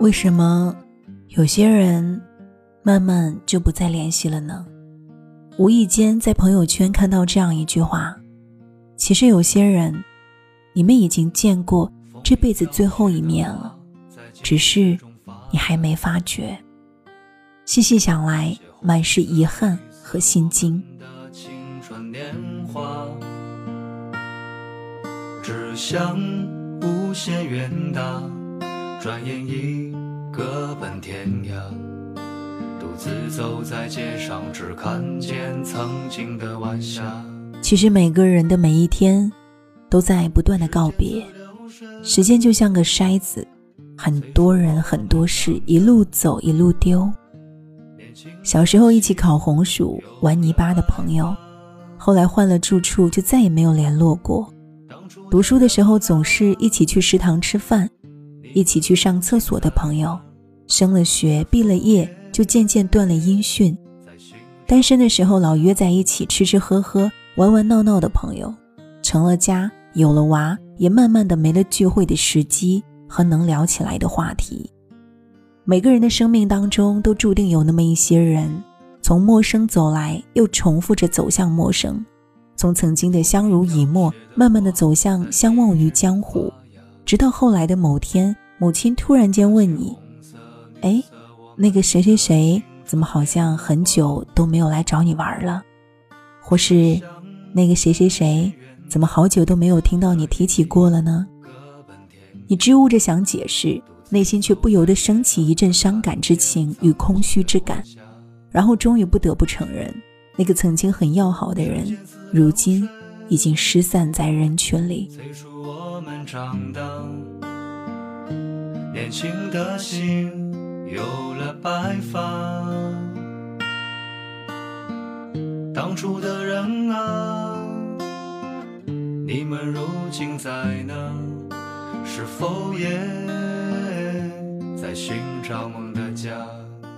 为什么有些人慢慢就不再联系了呢？无意间在朋友圈看到这样一句话：其实有些人，你们已经见过这辈子最后一面了，只是你还没发觉。细细想来，满是遗憾和心惊。只想无限远大，转眼已各奔天涯。独自走在街上，只看见曾经的晚霞。其实每个人的每一天，都在不断的告别。时间就像个筛子，很多人很多事，一路走一路丢。小时候一起烤红薯、玩泥巴的朋友，后来换了住处，就再也没有联络过。读书的时候总是一起去食堂吃饭，一起去上厕所的朋友，升了学毕了业就渐渐断了音讯。单身的时候老约在一起吃吃喝喝玩玩闹闹的朋友，成了家有了娃也慢慢的没了聚会的时机和能聊起来的话题。每个人的生命当中都注定有那么一些人，从陌生走来，又重复着走向陌生。从曾经的相濡以沫，慢慢的走向相忘于江湖，直到后来的某天，母亲突然间问你：“哎，那个谁谁谁怎么好像很久都没有来找你玩了？”或是那个谁谁谁怎么好久都没有听到你提起过了呢？你支吾着想解释，内心却不由得升起一阵伤感之情与空虚之感，然后终于不得不承认。那个曾经很要好的人，如今已经失散在人群里。年轻的心有了白发，当初的人啊，你们如今在哪？是否也在寻找梦的家？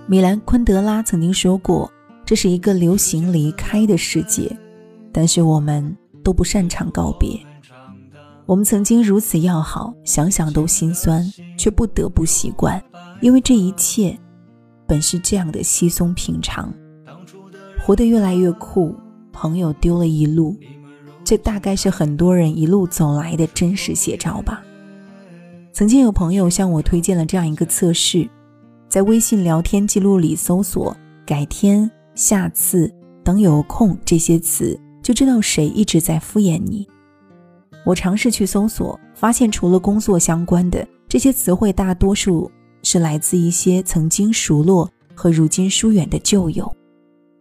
米兰昆德拉曾经说过。这是一个流行离开的世界，但是我们都不擅长告别。我们曾经如此要好，想想都心酸，却不得不习惯，因为这一切本是这样的稀松平常。活得越来越酷，朋友丢了一路，这大概是很多人一路走来的真实写照吧。曾经有朋友向我推荐了这样一个测试，在微信聊天记录里搜索“改天”。下次等有空这些词，就知道谁一直在敷衍你。我尝试去搜索，发现除了工作相关的这些词汇，大多数是来自一些曾经熟络和如今疏远的旧友，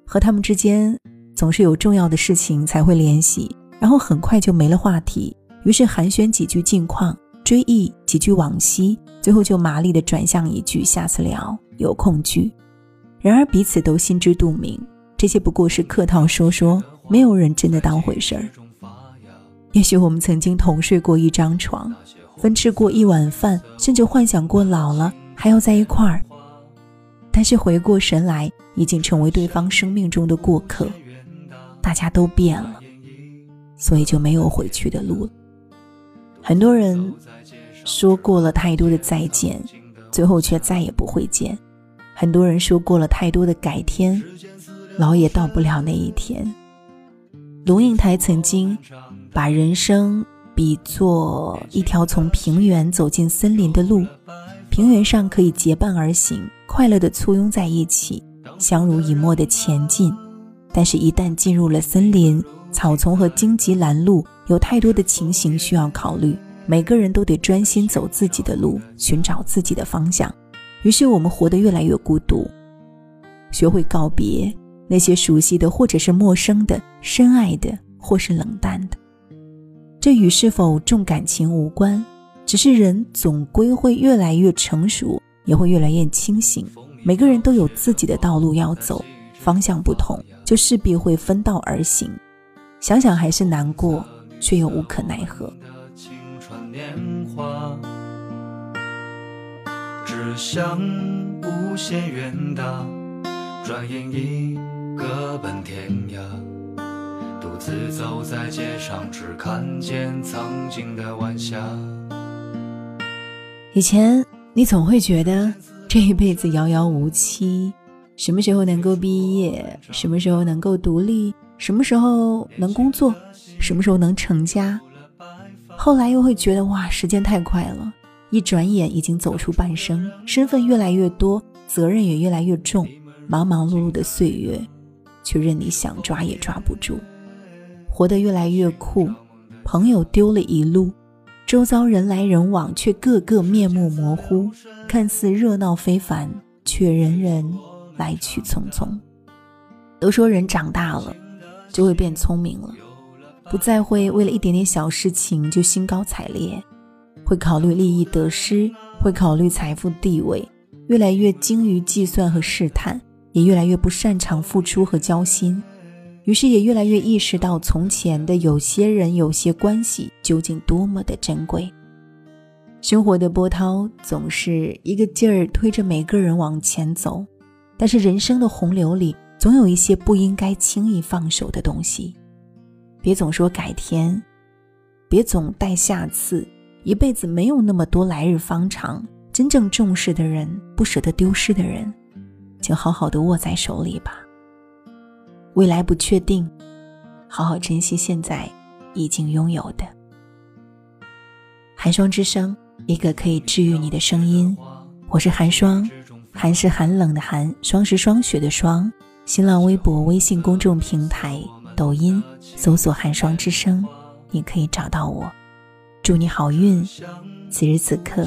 和他们之间总是有重要的事情才会联系，然后很快就没了话题。于是寒暄几句近况，追忆几句往昔，最后就麻利的转向一句下次聊，有空聚。然而彼此都心知肚明，这些不过是客套说说，没有人真的当回事儿。也许我们曾经同睡过一张床，分吃过一碗饭，甚至幻想过老了还要在一块儿。但是回过神来，已经成为对方生命中的过客。大家都变了，所以就没有回去的路了。很多人说过了太多的再见，最后却再也不会见。很多人说过了太多的改天，老也到不了那一天。龙应台曾经把人生比作一条从平原走进森林的路，平原上可以结伴而行，快乐的簇拥在一起，相濡以沫的前进。但是，一旦进入了森林，草丛和荆棘拦路，有太多的情形需要考虑。每个人都得专心走自己的路，寻找自己的方向。于是我们活得越来越孤独，学会告别那些熟悉的，或者是陌生的、深爱的，或是冷淡的。这与是否重感情无关，只是人总归会越来越成熟，也会越来越清醒。每个人都有自己的道路要走，方向不同，就势必会分道而行。想想还是难过，却又无可奈何。只想无限远大，转眼已各奔天涯。独自走在街上，只看见曾经的晚霞。以前你总会觉得这一辈子遥遥无期，什么时候能够毕业，什么时候能够独立，什么时候能工作，什么时候能成家。后来又会觉得哇，时间太快了，一转眼已经走出半生，身份越来越多，责任也越来越重，忙忙碌碌的岁月，却任你想抓也抓不住，活得越来越酷，朋友丢了一路。周遭人来人往，却个个面目模糊，看似热闹非凡，却人人来去匆匆。都说人长大了就会变聪明了，不再会为了一点点小事情就兴高采烈，会考虑利益得失，会考虑财富地位，越来越精于计算和试探，也越来越不擅长付出和交心。于是也越来越意识到，从前的有些人、有些关系究竟多么的珍贵。生活的波涛总是一个劲儿推着每个人往前走，但是人生的洪流里，总有一些不应该轻易放手的东西。别总说改天，别总待下次，一辈子没有那么多来日方长。真正重视的人，不舍得丢失的人，请好好的握在手里吧。未来不确定，好好珍惜现在已经拥有的。寒霜之声，一个可以治愈你的声音。我是寒霜，寒是寒冷的寒，霜是霜雪的霜。新浪微博、微信公众平台、抖音搜索“寒霜之声”，你可以找到我。祝你好运，此时此刻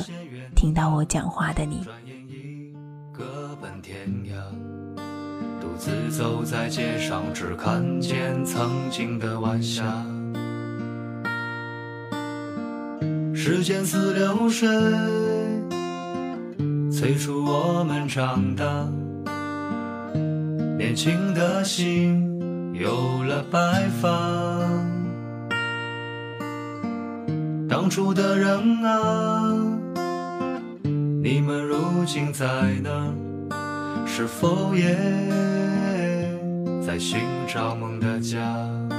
听到我讲话的你。自走在街上，只看见曾经的晚霞。时间似流水，催促我们长大。年轻的心有了白发。当初的人啊，你们如今在哪？是否也？在寻找梦的家。